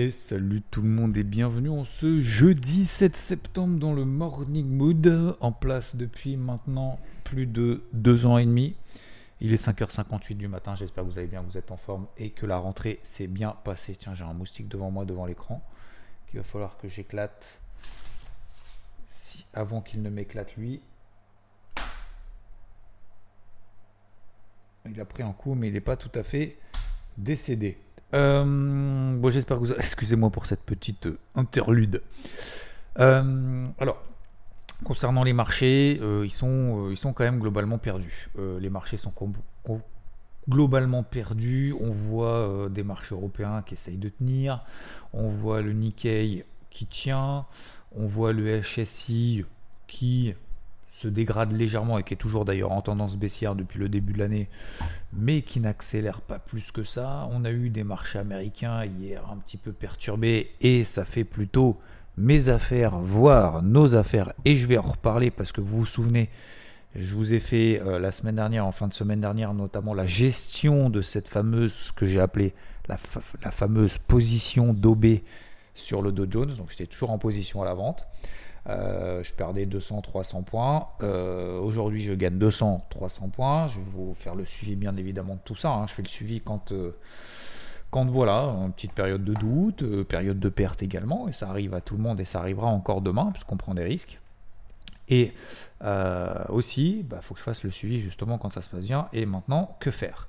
Et salut tout le monde et bienvenue en ce jeudi 7 septembre dans le Morning Mood, en place depuis maintenant plus de deux ans et demi. Il est 5h58 du matin, j'espère que vous allez bien, vous êtes en forme et que la rentrée s'est bien passée. Tiens, j'ai un moustique devant moi, devant l'écran, qu'il va falloir que j'éclate avant qu'il ne m'éclate lui. Il a pris un coup, mais il n'est pas tout à fait décédé. Euh, bon, j'espère que vous. Excusez-moi pour cette petite euh, interlude. Euh, alors, concernant les marchés, ils, sont, ils sont quand même globalement perdus. les marchés sont globalement perdus. On voit des marchés européens qui essayent de tenir. On voit le Nikkei qui tient. On voit le HSI qui se dégrade légèrement et qui est toujours d'ailleurs en tendance baissière depuis le début de l'année, mais qui n'accélère pas plus que ça. On a eu des marchés américains hier un petit peu perturbés et ça fait plutôt mes affaires, voire nos affaires, et je vais en reparler parce que vous vous souvenez, je vous ai fait euh, la semaine dernière, en fin de semaine dernière, notamment la gestion de cette fameuse, ce que j'ai appelé la, la fameuse position d'OB sur le Dow Jones, donc j'étais toujours en position à la vente. Euh, je perdais 200-300 points. Euh, aujourd'hui, je gagne 200-300 points. Je vais vous faire le suivi, bien évidemment, de tout ça. Hein. Je fais le suivi quand, euh, quand voilà, une petite période de doute, période de perte également. Et ça arrive à tout le monde et ça arrivera encore demain, puisqu'on prend des risques. Et aussi, il bah, faut que je fasse le suivi justement quand ça se passe bien. Et maintenant, que faire?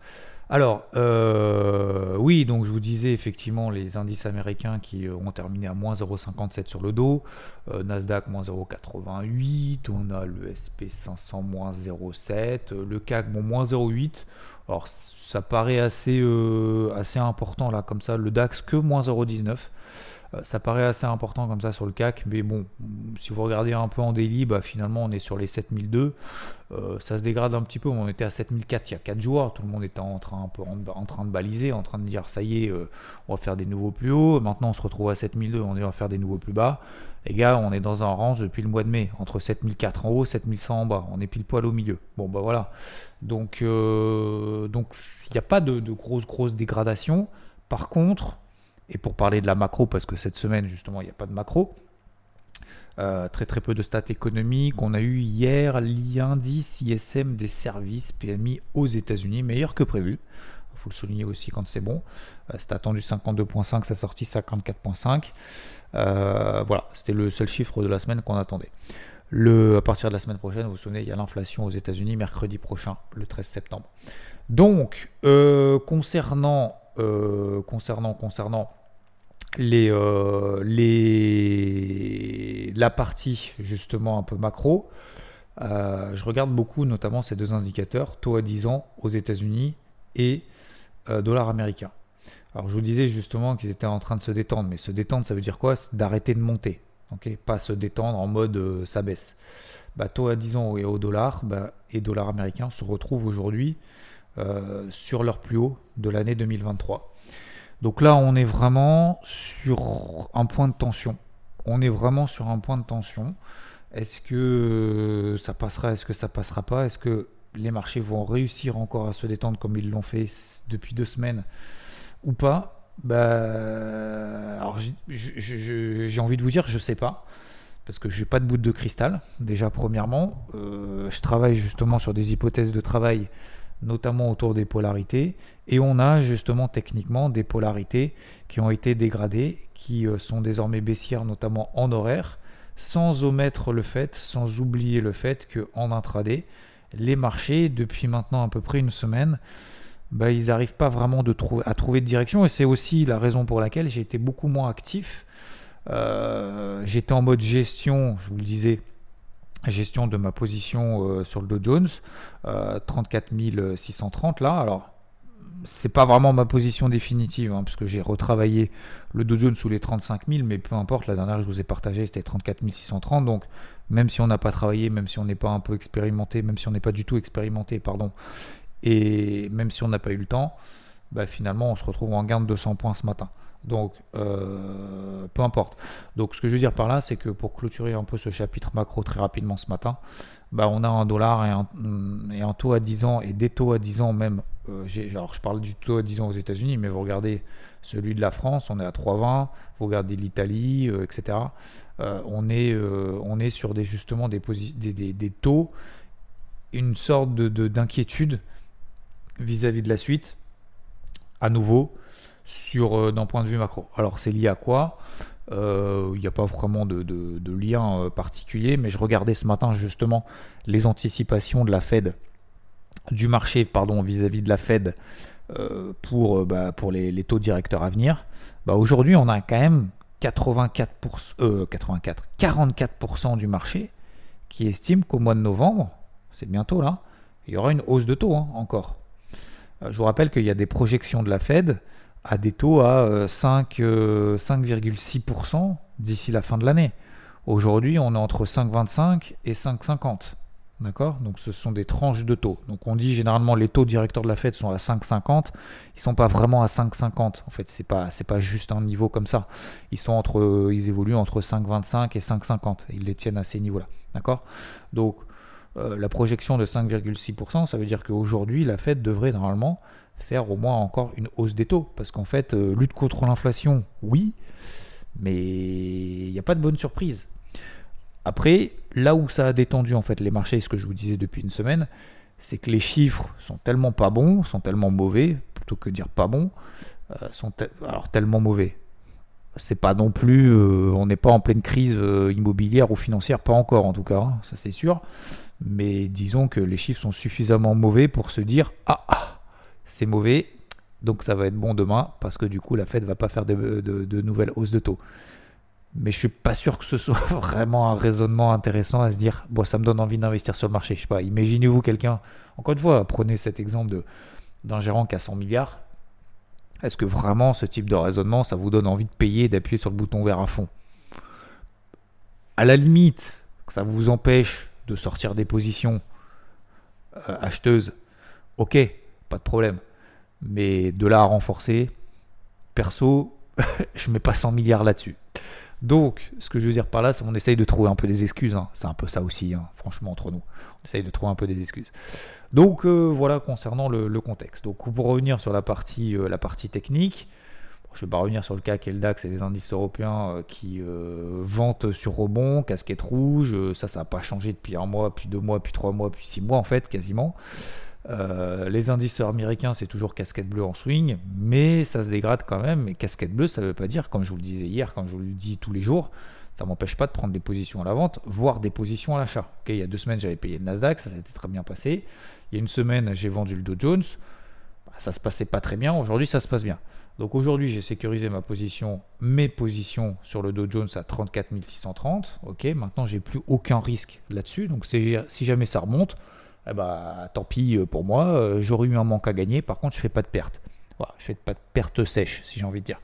Alors, euh, oui, donc je vous disais effectivement les indices américains qui euh, ont terminé à moins 0,57 sur le dos, euh, Nasdaq moins 0,88, on a le SP500 moins 0,7, le CAC bon, moins 0,8. Alors ça paraît assez, assez important là, comme ça, le DAX que moins 0,19. Euh, ça paraît assez important comme ça sur le CAC, mais bon, si vous regardez un peu en daily, bah, finalement on est sur les 7002. Euh, ça se dégrade un petit peu, on était à 7004 il y a 4 jours, tout le monde était en train, un peu en, train de baliser, en train de dire ça y est, euh, on va faire des nouveaux plus hauts, maintenant on se retrouve à 7002, on est va faire des nouveaux plus bas. Les gars, on est dans un range depuis le mois de mai, entre 7004 en haut, 7100 en bas. On est pile poil au milieu. Bon, bah voilà. Donc, donc il n'y a pas de, de grosse, grosse dégradation. Par contre, et pour parler de la macro, parce que cette semaine, justement, il n'y a pas de macro, euh, très très peu de stats économiques. On a eu hier l'indice ISM des services PMI aux États-Unis, meilleur que prévu. Il faut le souligner aussi quand c'est bon. Euh, c'était attendu 52.5, ça sorti 54.5. Euh, voilà, c'était le seul chiffre de la semaine qu'on attendait. À partir de la semaine prochaine, vous vous souvenez, il y a l'inflation aux États-Unis mercredi prochain, le 13 septembre. Donc, concernant, concernant, concernant euh, la partie justement un peu macro, euh, je regarde beaucoup notamment ces deux indicateurs, taux à 10 ans aux États-Unis et euh, dollar américain. Alors je vous disais justement qu'ils étaient en train de se détendre, mais se détendre ça veut dire quoi? D'arrêter de monter, pas se détendre en mode ça baisse. Bah, taux à 10 ans et au dollar bah, et dollar américain se retrouvent aujourd'hui sur leur plus haut de l'année 2023. Donc là, on est vraiment sur un point de tension. On est vraiment sur un point de tension. Est-ce que ça passera Est-ce que ça passera pas? Est-ce que les marchés vont réussir encore à se détendre comme ils l'ont fait depuis deux semaines ou pas? Bah, alors j'ai envie de vous dire, je sais pas, parce que j'ai pas de bout de cristal. Déjà premièrement, euh, je travaille justement sur des hypothèses de travail notamment autour des polarités. Et on a justement techniquement des polarités qui ont été dégradées, qui euh, sont désormais baissières, notamment en horaire, sans omettre le fait, sans oublier le fait qu'en intraday, les marchés, depuis maintenant à peu près une semaine, bah, ils n'arrivent pas vraiment à trouver de direction. Et c'est aussi la raison pour laquelle j'ai été beaucoup moins actif. Euh, j'étais en mode gestion, je vous le disais, gestion de ma position euh, sur le Dow Jones, 34 euh, 630 là. Alors, c'est pas vraiment ma position définitive, hein, parce que j'ai retravaillé le Dow Jones sous les 35 000, mais peu importe, la dernière que je vous ai partagé, c'était 34 630. Donc, même si on n'a pas travaillé, même si on n'est pas un peu expérimenté, même si on n'est pas du tout expérimenté, pardon, et même si on n'a pas eu le temps, bah, finalement, on se retrouve en gain de 200 points ce matin. Donc, euh, peu importe. Donc, ce que je veux dire par là, c'est que pour clôturer un peu ce chapitre macro très rapidement ce matin, bah, on a un dollar et un, un taux à 10 ans et des taux à 10 ans même. Euh, alors, je parle du taux à 10 ans aux États-Unis, mais vous regardez celui de la France, on est à 3,20. Vous regardez l'Italie, euh, etc. on, est, on est sur des, justement des, taux, une sorte d'inquiétude de, d'inquiétude vis-à-vis de la suite. À nouveau, sur d'un point de vue macro. Alors c'est lié à quoi? Il n'y a pas vraiment de, lien particulier, mais je regardais ce matin justement les anticipations de la Fed, du marché, pardon, vis-à-vis de la Fed pour, bah, pour les, taux directeurs à venir. Bah, Aujourd'hui, on a quand même 84%, 84, 44% du marché qui estime qu'au mois de novembre, c'est bientôt là, il y aura une hausse de taux hein, encore. je vous rappelle qu'il y a des projections de la Fed à des taux à 5,6% euh, d'ici la fin de l'année. Aujourd'hui, on est entre 5,25 et 5,50. D'accord? Donc ce sont des tranches de taux. Donc on dit généralement les taux directeurs de la Fed sont à 5,50. Ils sont pas vraiment à 5,50. En fait, c'est pas c'est pas juste un niveau comme ça. Ils ils évoluent entre 5,25 et 5,50. Ils les tiennent à ces niveaux-là. D'accord? Donc euh, la projection de 5,6%, ça veut dire qu'aujourd'hui la Fed devrait normalement faire au moins encore une hausse des taux. Parce qu'en fait, euh, lutte contre l'inflation, oui, mais il n'y a pas de bonne surprise. Après, là où ça a détendu en fait les marchés, ce que je vous disais depuis une semaine, c'est que les chiffres sont tellement pas bons, sont tellement mauvais, plutôt que dire pas bons, euh, sont alors tellement mauvais. C'est pas non plus, euh, on n'est pas en pleine crise immobilière ou financière, pas encore en tout cas, hein, ça c'est sûr. Mais disons que les chiffres sont suffisamment mauvais pour se dire ah, ah c'est mauvais, donc ça va être bon demain parce que du coup la Fed va pas faire de, nouvelles hausses de taux. Mais je suis pas sûr que ce soit vraiment un raisonnement intéressant à se dire bon ça me donne envie d'investir sur le marché. Je sais pas, imaginez-vous quelqu'un, encore une fois, prenez cet exemple d'un gérant qui a 100 milliards. Est-ce que vraiment ce type de raisonnement ça vous donne envie de payer, d'appuyer sur le bouton vert à fond? À la limite, ça vous empêche de sortir des positions euh, acheteuses, ok, pas de problème. Mais de là à renforcer, perso, je mets pas 100 milliards là-dessus. Donc, ce que je veux dire par là, c'est qu'on essaye de trouver un peu des excuses. Hein. C'est un peu ça aussi, hein, franchement, entre nous. On essaye de trouver un peu des excuses. Donc, euh, voilà concernant le, contexte. Donc, pour revenir sur la partie, euh, la partie technique, je ne vais pas revenir sur le cas et des indices européens euh, qui vantent sur rebond, casquette rouge. ça, ça n'a pas changé depuis un mois, puis deux mois, puis trois mois, puis six mois, en fait, quasiment. Euh, les indices américains, c'est toujours casquette bleue en swing, mais ça se dégrade quand même. Mais casquette bleue, ça ne veut pas dire, comme je vous le disais hier, quand je vous le dis tous les jours, ça m'empêche pas de prendre des positions à la vente, voire des positions à l'achat. il y a deux semaines, j'avais payé le Nasdaq, ça s'était très bien passé. Il y a une semaine, j'ai vendu le Dow Jones, bah, ça se passait pas très bien. Aujourd'hui, ça se passe bien. Donc aujourd'hui, j'ai sécurisé ma position, mes positions sur le Dow Jones à 34 630. Ok, maintenant j'ai plus aucun risque là-dessus. Donc si jamais ça remonte, eh ben, tant pis euh, pour moi, euh, j'aurais eu un manque à gagner, par contre je fais pas de perte. Voilà, je fais pas de perte sèche, si j'ai envie de dire.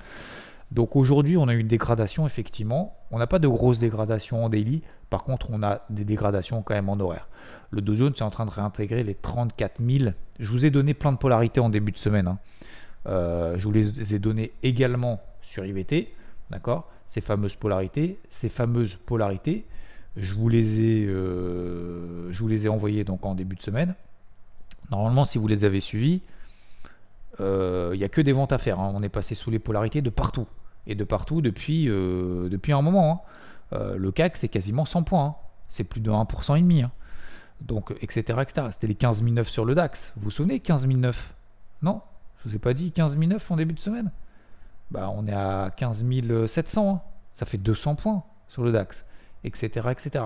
Donc aujourd'hui, on a eu une dégradation, effectivement. On n'a pas de grosse dégradation en daily, par contre, on a des dégradations quand même en horaire. Le Dow Jones est en train de réintégrer les 34 000. Je vous ai donné plein de polarités en début de semaine. Hein. Euh, je vous les ai données également sur IVT, d'accord? Ces fameuses polarités, ces fameuses polarités, je vous les ai, euh, je vous les ai envoyés donc en début de semaine. Normalement, si vous les avez suivis, euh, il n'y a que des ventes à faire. Hein. On est passé sous les polarités de partout. Et de partout depuis, euh, un moment. Hein. le CAC, c'est quasiment 100 points. Hein. C'est plus de 1% et demi. Donc, etc. C'était les 15 009 sur le DAX. Vous vous souvenez, 15 009 Non? Je vous ai pas dit 15 009 en début de semaine? Bah, On est à 15 700. Ça fait 200 points sur le DAX etc., etc.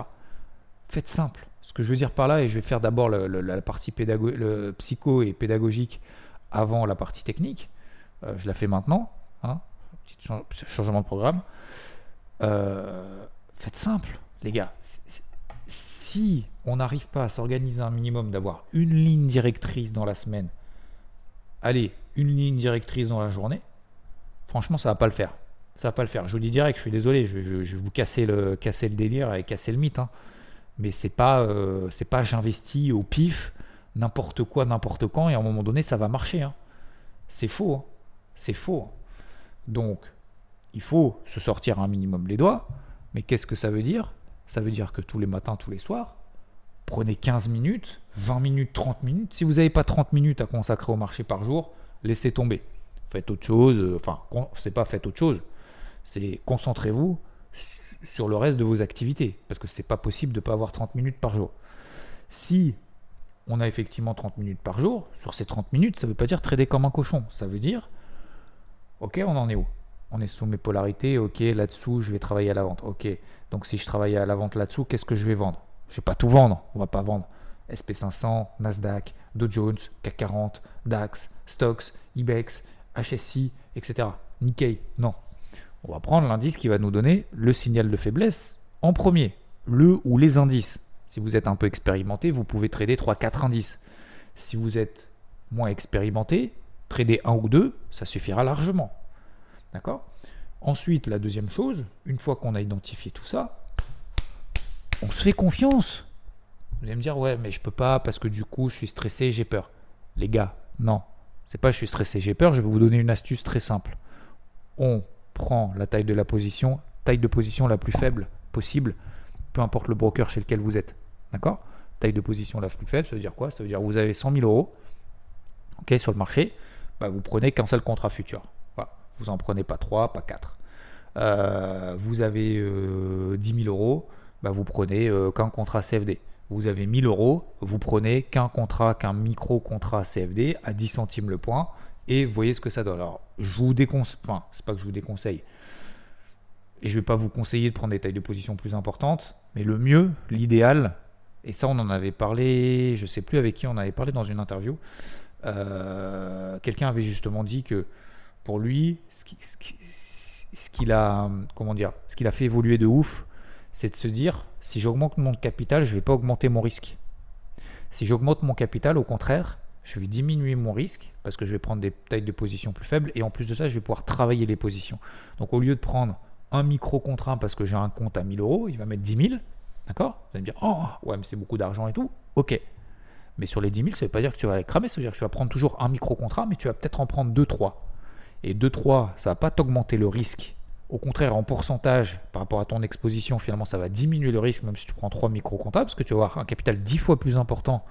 Faites simple. Ce que je veux dire par là, et je vais faire d'abord la partie le psycho et pédagogique avant la partie technique. Euh, je la fais maintenant. Hein, petit changement de programme. Euh, faites simple, les gars. Si on n'arrive pas à s'organiser un minimum, d'avoir une ligne directrice dans la semaine, allez, une ligne directrice dans la journée, franchement, ça va pas le faire ça va pas le faire. Je vous dis direct, je suis désolé, je vais, vous casser le, casser le délire et casser le mythe. Hein. Mais c'est pas, euh, pas j'investis au pif, n'importe quoi, n'importe quand, et à un moment donné, ça va marcher. Hein. C'est faux. Hein. C'est faux. Donc, il faut se sortir un minimum les doigts. Mais qu'est-ce que ça veut dire? Ça veut dire que tous les matins, tous les soirs, prenez 15 minutes, 20 minutes, 30 minutes. Si vous n'avez pas 30 minutes à consacrer au marché par jour, laissez tomber. Faites autre chose. euh, Enfin, c'est pas faites autre chose. C'est concentrez-vous sur le reste de vos activités. Parce que c'est pas possible de ne pas avoir 30 minutes par jour. Si on a effectivement 30 minutes par jour, sur ces 30 minutes, ça ne veut pas dire trader comme un cochon. Ça veut dire, ok, on en est où? On est sous mes polarités, ok, là-dessous, je vais travailler à la vente. Ok, donc si je travaille à la vente là-dessous, qu'est-ce que je vais vendre? Je vais pas tout vendre, on va pas vendre. SP500, Nasdaq, Dow Jones, CAC 40, DAX, Stocks, IBEX, HSI, etc. Nikkei, non. On va prendre l'indice qui va nous donner le signal de faiblesse en premier, le ou les indices. Si vous êtes un peu expérimenté, vous pouvez trader 3-4 indices. Si vous êtes moins expérimenté, trader un ou deux, ça suffira largement. D'accord? Ensuite, la deuxième chose, une fois qu'on a identifié tout ça, on se fait confiance. Vous allez me dire, ouais, mais je peux pas parce que du coup, je suis stressé, j'ai peur. Les gars, non. C'est pas je suis stressé, j'ai peur. Je vais vous donner une astuce très simple. On prend la taille de la position, taille de position la plus faible possible, peu importe le broker chez lequel vous êtes. D'accord? Taille de position la plus faible, ça veut dire quoi? Ça veut dire que vous avez 100 000 euros ok, sur le marché, bah, vous prenez qu'un seul contrat futur. Voilà. Vous n'en prenez pas 3, pas 4. Euh, vous avez euh, 10 000 euros, bah, vous prenez euh, qu'un contrat CFD. Vous avez 1000 euros, vous prenez qu'un contrat, qu'un micro-contrat CFD à 10 centimes le point et vous voyez ce que ça donne. Alors, je vous déconseille, enfin, c'est pas que je vous déconseille, et je vais pas vous conseiller de prendre des tailles de position plus importantes, mais le mieux, l'idéal, et ça on en avait parlé, je sais plus avec qui on avait parlé dans une interview, euh, quelqu'un avait justement dit que pour lui, ce qui, ce qui- ce qu'il a, comment dire, ce qu'il a fait évoluer de ouf, c'est de se dire, si j'augmente mon capital, je vais pas augmenter mon risque. Si j'augmente mon capital, au contraire, je vais diminuer mon risque parce que je vais prendre des tailles de position plus faibles et en plus de ça, je vais pouvoir travailler les positions. Donc au lieu de prendre un micro contrat parce que j'ai un compte à 1000 euros, il va mettre 10 000. D'accord? Vous allez me dire, oh, ouais, mais c'est beaucoup d'argent et tout. Ok. Mais sur les 10 000, ça ne veut pas dire que tu vas les cramer, ça veut dire que tu vas prendre toujours un micro contrat, mais tu vas peut-être en prendre 2-3. Et 2-3, ça va pas t'augmenter le risque. Au contraire, en pourcentage, par rapport à ton exposition, finalement, ça va diminuer le risque, même si tu prends 3 micro contrats, parce que tu vas avoir un capital 10 fois plus important,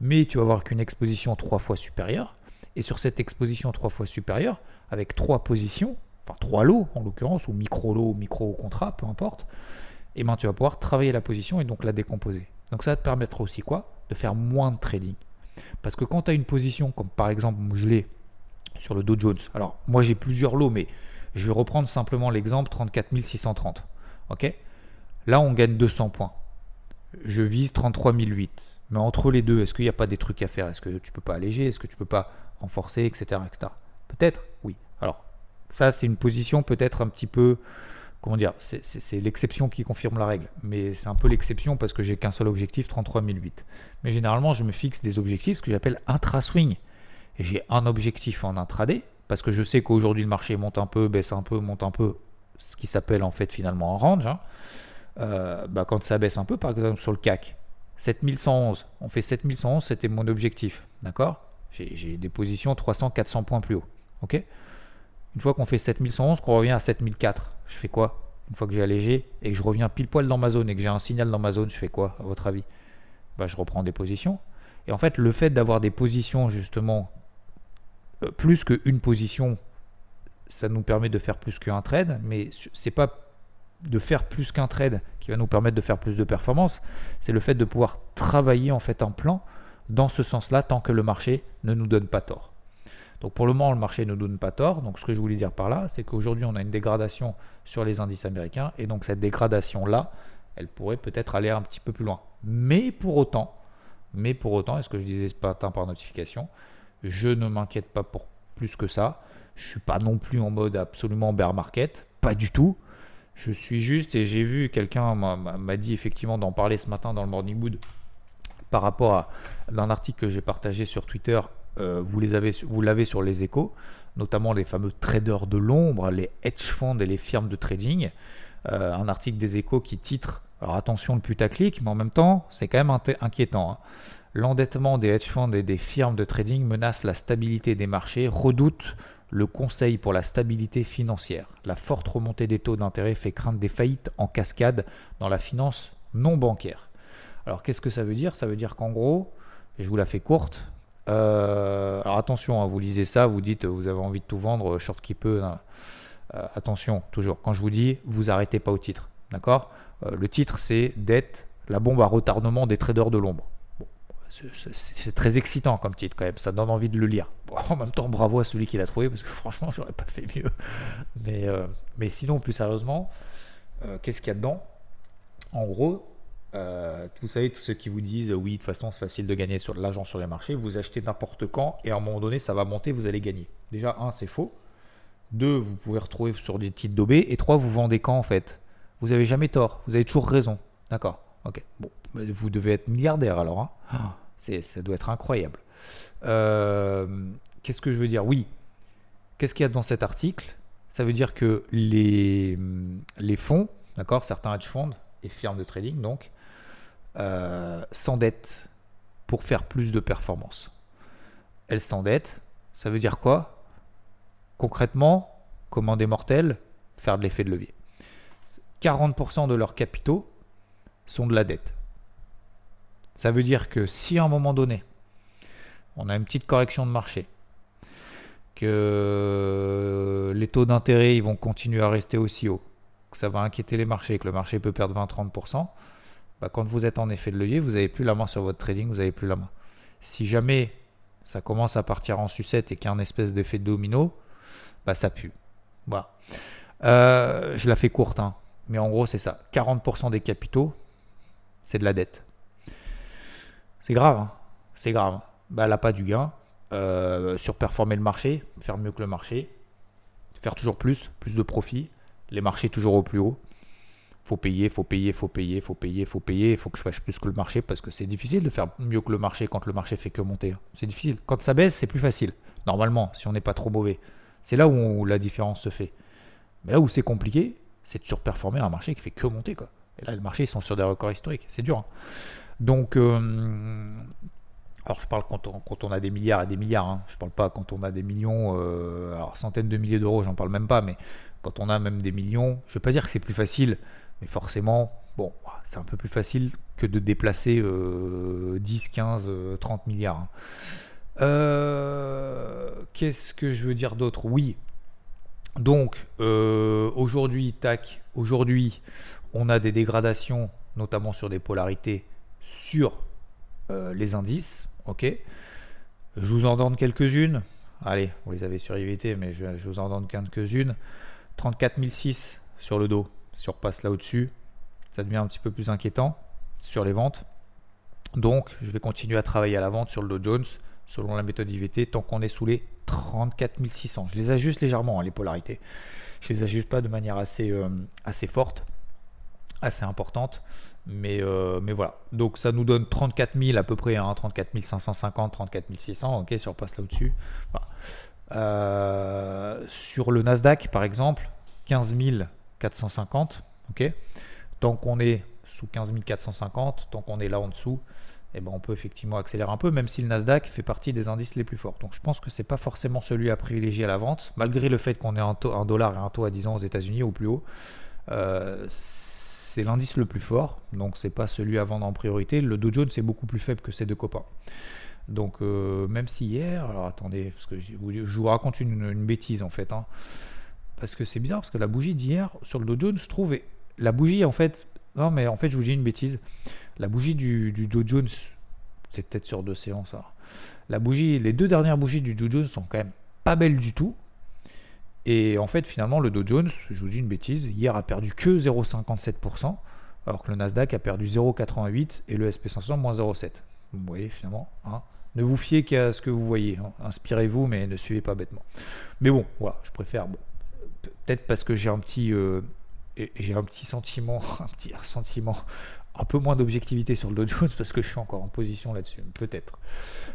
mais tu vas avoir qu'une exposition 3 fois supérieure. Et sur cette exposition 3 fois supérieure, avec 3 positions, enfin 3 lots en l'occurrence, ou micro-lot, micro-contrat, peu importe, et ben tu vas pouvoir travailler la position et donc la décomposer. Donc ça va te permettre aussi quoi? De faire moins de trading. Parce que quand tu as une position, comme par exemple je l'ai sur le Dow Jones, alors moi j'ai plusieurs lots, mais je vais reprendre simplement l'exemple 34 630. Ok? Là on gagne 200 points. Je vise 33 008. Mais entre les deux, est-ce qu'il n'y a pas des trucs à faire? Est-ce que tu peux pas alléger? Est-ce que tu peux pas renforcer, etc. etc. Peut-être, oui. Alors, ça, c'est une position peut-être un petit peu. Comment dire C'est l'exception qui confirme la règle. Mais c'est un peu l'exception parce que j'ai qu'un seul objectif, 33 008. Mais généralement, je me fixe des objectifs, ce que j'appelle intra-swing. Et j'ai un objectif en intraday parce que je sais qu'aujourd'hui, le marché monte un peu, baisse un peu, monte un peu. Ce qui s'appelle en fait finalement un range. hein. Euh, bah, quand ça baisse un peu, par exemple sur le CAC, 7111, on fait 7111, c'était mon objectif, d'accord? J'ai des positions 300, 400 points plus haut, ok? Une fois qu'on fait 7111, qu'on revient à 7004, je fais quoi? Une fois que j'ai allégé et que je reviens pile poil dans ma zone et que j'ai un signal dans ma zone, je fais quoi à votre avis? Bah, Je reprends des positions. Et en fait, le fait d'avoir des positions justement euh, plus qu'une position, ça nous permet de faire plus qu'un trade, mais c'est pas de faire plus qu'un trade qui va nous permettre de faire plus de performance, c'est le fait de pouvoir travailler en fait un plan dans ce sens-là tant que le marché ne nous donne pas tort. Donc pour le moment, le marché ne nous donne pas tort. Donc ce que je voulais dire par là, c'est qu'aujourd'hui, on a une dégradation sur les indices américains et donc cette dégradation-là, elle pourrait peut-être aller un petit peu plus loin. Mais pour autant, mais pour autant, est-ce que je disais ce matin par notification, je ne m'inquiète pas pour plus que ça. Je suis pas non plus en mode absolument bear market, pas du tout. Je suis juste, et j'ai vu quelqu'un m'a- dit effectivement d'en parler ce matin dans le Morning Mood par rapport à un article que j'ai partagé sur Twitter. euh, vous l'avez sur les échos, notamment les fameux traders de l'ombre, les hedge funds et les firmes de trading. Euh, un article des échos qui titre, alors attention le putaclic, mais en même temps c'est quand même inquiétant. hein. L'endettement des hedge funds et des firmes de trading menace la stabilité des marchés, redoute le Conseil pour la stabilité financière. La forte remontée des taux d'intérêt fait craindre des faillites en cascade dans la finance non bancaire. Alors qu'est-ce que ça veut dire? Ça veut dire qu'en gros, et je vous la fais courte, euh, alors attention, hein, vous lisez ça, vous dites vous avez envie de tout vendre, short qui peut. Hein. Euh, attention, toujours, quand je vous dis, vous arrêtez pas au titre. D'accord? Euh, Le titre, c'est Dette, la bombe à retardement des traders de l'ombre. C'est très excitant comme titre quand même, ça donne envie de le lire. en même temps, bravo à celui qui l'a trouvé, parce que franchement, j'aurais pas fait mieux. Mais, mais sinon, plus sérieusement, qu'est-ce qu'il y a dedans? En gros, euh, vous savez, tous ceux qui vous disent oui, de toute façon, c'est facile de gagner sur de l'argent sur les marchés, vous achetez n'importe quand et à un moment donné, ça va monter, vous allez gagner. Déjà, un, c'est faux. Deux, vous pouvez retrouver sur des titres d'OB. Et trois, vous vendez quand en fait? Vous avez jamais tort, vous avez toujours raison. D'accord Ok. Bon, vous devez être milliardaire alors. Hein ah. Ça doit être incroyable. Euh, qu'est-ce que je veux dire? Oui. Qu'est-ce qu'il y a dans cet article? Ça veut dire que les, fonds, d'accord, certains hedge funds et firmes de trading, donc, euh, s'endette pour faire plus de performance. Elle s'endette, ça veut dire quoi? Concrètement, comment des mortels faire de l'effet de levier 40% de leurs capitaux sont de la dette. Ça veut dire que si à un moment donné, on a une petite correction de marché, que les taux d'intérêt vont continuer à rester aussi hauts, que ça va inquiéter les marchés, que le marché peut perdre 20-30%, bah, quand vous êtes en effet de levier, vous n'avez plus la main sur votre trading, vous n'avez plus la main. Si jamais ça commence à partir en sucette et qu'il y a un espèce d'effet de domino, bah, ça pue. Voilà. Euh, je la fais courte, hein. mais en gros, c'est ça. 40% des capitaux, c'est de la dette. C'est grave, hein. c'est grave. Bah, pas du gain. Euh, surperformer le marché, faire mieux que le marché, faire toujours plus, plus de profit, les marchés toujours au plus haut faut payer, faut payer, faut payer, faut payer, faut payer, il faut que je fasse plus que le marché parce que c'est difficile de faire mieux que le marché quand le marché fait que monter. Hein. C'est difficile. Quand ça baisse, c'est plus facile. Normalement, si on n'est pas trop mauvais. C'est là où, la différence se fait. Mais là où c'est compliqué, c'est de surperformer un marché qui fait que monter. Quoi. Et là, le marché, ils sont sur des records historiques. C'est dur. Hein. Donc, euh, alors je parle quand on, a des milliards et des milliards. Hein. Je parle pas quand on a des millions, euh, alors centaines de milliers d'euros, j'en parle même pas. Mais quand on a même des millions, je ne vais pas dire que c'est plus facile mais forcément, bon, c'est un peu plus facile que de déplacer 10, 15, 30 milliards. Hein. Euh, qu'est-ce que je veux dire d'autre? Oui. Donc, aujourd'hui, tac, aujourd'hui, on a des dégradations, notamment sur des polarités, sur euh, les indices. Ok. Je vous en donne quelques-unes. Allez, vous les avez sur IVT, mais je, vous en donne quelques-unes. 34 006 sur le dos. Si on repasse là au-dessus, ça devient un petit peu plus inquiétant sur les ventes. Donc, je vais continuer à travailler à la vente sur le Dow Jones selon la méthode IVT tant qu'on est sous les 34 600. Je les ajuste légèrement, hein, les polarités. Je les ajuste pas de manière assez, euh, assez forte, assez importante. Mais, euh, mais voilà. Donc, ça nous donne 34 000 à peu près, hein, 34 550, 34 600. Ok, si on repasse là au-dessus. Euh, sur le Nasdaq, par exemple, 15 000 450. ok tant qu'on est sous 15 450, tant qu'on est là en dessous, eh ben on peut effectivement accélérer un peu, même si le Nasdaq fait partie des indices les plus forts. Donc je pense que c'est pas forcément celui à privilégier à la vente, malgré le fait qu'on ait un, dollar et un taux à 10 ans aux États-Unis au plus haut. Euh, c'est l'indice le plus fort, donc c'est pas celui à vendre en priorité. Le Dow Jones beaucoup plus faible que ces deux copains. Donc euh, même si hier, alors attendez, parce que je vous, raconte une, bêtise en fait. Hein parce que c'est bizarre, parce que la bougie d'hier sur le Dow Jones, je trouve, la bougie en fait, non mais en fait je vous dis une bêtise, la bougie du, Dow Jones, c'est peut-être sur deux séances, ça. la bougie, les deux dernières bougies du Dow Jones sont quand même pas belles du tout. Et en fait, finalement, le Dow Jones, je vous dis une bêtise, hier a perdu que 0,57%, alors que le Nasdaq a perdu 0,88% et le SP500 moins 0,7%. Vous voyez, finalement, hein. ne vous fiez qu'à ce que vous voyez. Hein. Inspirez-vous, mais ne suivez pas bêtement. Mais bon, voilà, je préfère. Bon, peut-être parce que j'ai un petit euh, j'ai un petit sentiment, un petit sentiment un peu moins d'objectivité sur le Dow Jones parce que je suis encore en position là-dessus, peut-être.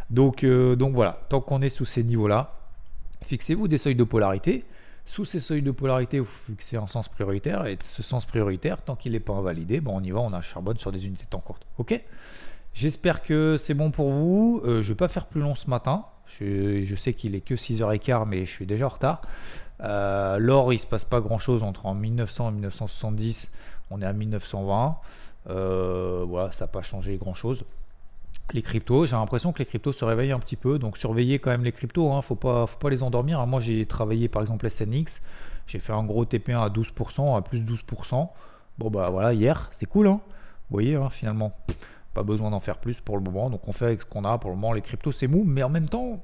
Donc, euh, donc voilà, tant qu'on est sous ces niveaux-là, fixez-vous des seuils de polarité. Sous ces seuils de polarité, vous fixez un sens prioritaire et ce sens prioritaire, tant qu'il n'est pas invalidé, bon, on y va, on a charbonne sur des unités de temps courtes. Ok? J'espère que c'est bon pour vous. Euh, je ne vais pas faire plus long ce matin. Je, sais qu'il est que 6h15, mais je suis déjà en retard. Euh, L'or, il se passe pas grand chose entre en 1900 et 1970. On est à 1920. Euh, voilà, ça n'a pas changé grand chose. Les cryptos, j'ai l'impression que les cryptos se réveillent un petit peu. Donc surveillez quand même les cryptos. Hein, faut pas, les endormir. Moi, j'ai travaillé par exemple SNX. J'ai fait un gros TP1 à 12%, à plus 12%. Bon bah voilà, hier, c'est cool. Hein Vous voyez, hein, finalement, pas besoin d'en faire plus pour le moment. Donc on fait avec ce qu'on a. Pour le moment, les cryptos, c'est mou. Mais en même temps,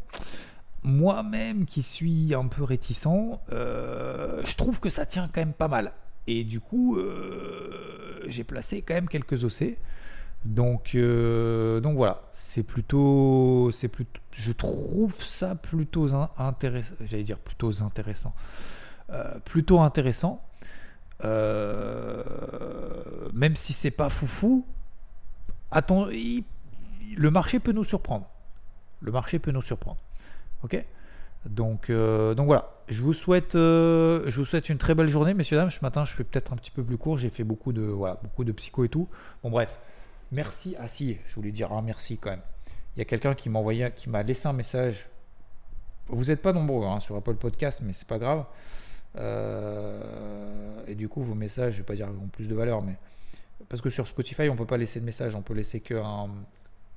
moi-même qui suis un peu réticent, euh, je trouve que ça tient quand même pas mal. Et du coup, euh, j'ai placé quand même quelques OC. Donc, euh, donc voilà, c'est plutôt, c'est plutôt, je trouve ça plutôt intéressant. J'allais dire plutôt intéressant, plutôt intéressant. même si c'est pas foufou, attends, le marché peut nous surprendre. Le marché peut nous surprendre. Ok? Donc, euh, donc voilà, je vous, souhaite, euh, je vous souhaite une très belle journée, messieurs, dames. Ce matin, je fais peut-être un petit peu plus court. J'ai fait beaucoup de, voilà, beaucoup de psycho et tout. Bon, bref, merci. Ah, si, je voulais dire un merci quand même. Il y a quelqu'un qui m'a qui m'a laissé un message. Vous n'êtes pas nombreux hein, sur Apple Podcast, mais c'est pas grave. Euh, et du coup, vos messages, je vais pas dire ont plus de valeur, mais parce que sur Spotify, on peut pas laisser de message, on peut laisser que un,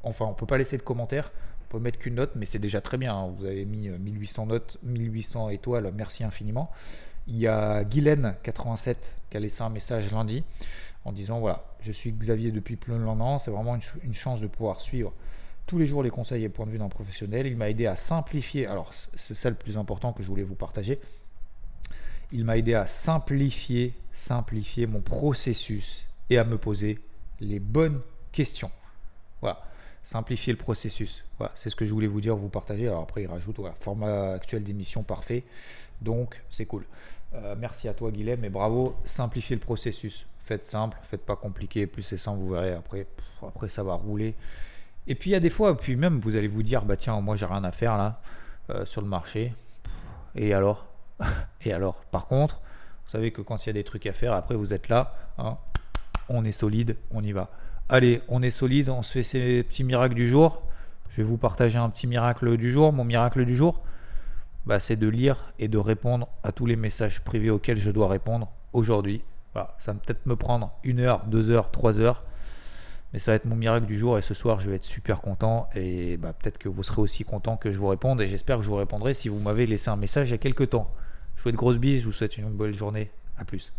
enfin, on peut pas laisser de commentaires. On peut mettre qu'une note, mais c'est déjà très bien. Hein. Vous avez mis 1800 euh, notes, 1800 étoiles, merci infiniment. Il y a Guylaine87 qui a laissé un message lundi en disant voilà, je suis Xavier depuis plein de c'est vraiment une, chance de pouvoir suivre tous les jours les conseils et points de vue d'un professionnel. Il m'a aidé à simplifier, alors c'est ça le plus important que je voulais vous partager. Il m'a aidé à simplifier, simplifier mon processus et à me poser les bonnes questions. Voilà simplifier le processus. Voilà, c'est ce que je voulais vous dire, vous partager. Alors après, il rajoute voilà, format actuel d'émission parfait. Donc, c'est cool. Euh, merci à toi, Guilhem, et bravo. Simplifiez le processus. Faites simple, faites pas compliqué. Plus c'est simple, vous verrez. Après, après, ça va rouler. Et puis, il y a des fois, puis même, vous allez vous dire, bah tiens, moi, j'ai rien à faire là, euh, sur le marché. Et alors? Et alors? Par contre, vous savez que quand il y a des trucs à faire, après, vous êtes là. Hein, on est solide, on y va. Allez, on est solide, on se fait ces petits miracles du jour. Je vais vous partager un petit miracle du jour. Mon miracle du jour, bah, c'est de lire et de répondre à tous les messages privés auxquels je dois répondre aujourd'hui. Ça va peut-être me prendre une heure, deux heures, trois heures. Mais ça va être mon miracle du jour et ce soir je vais être super content et bah, peut-être que vous serez aussi content que je vous réponde et j'espère que je vous répondrai si vous m'avez laissé un message il y a quelques temps. Je vous souhaite de grosses bises, je vous souhaite une bonne journée. A plus.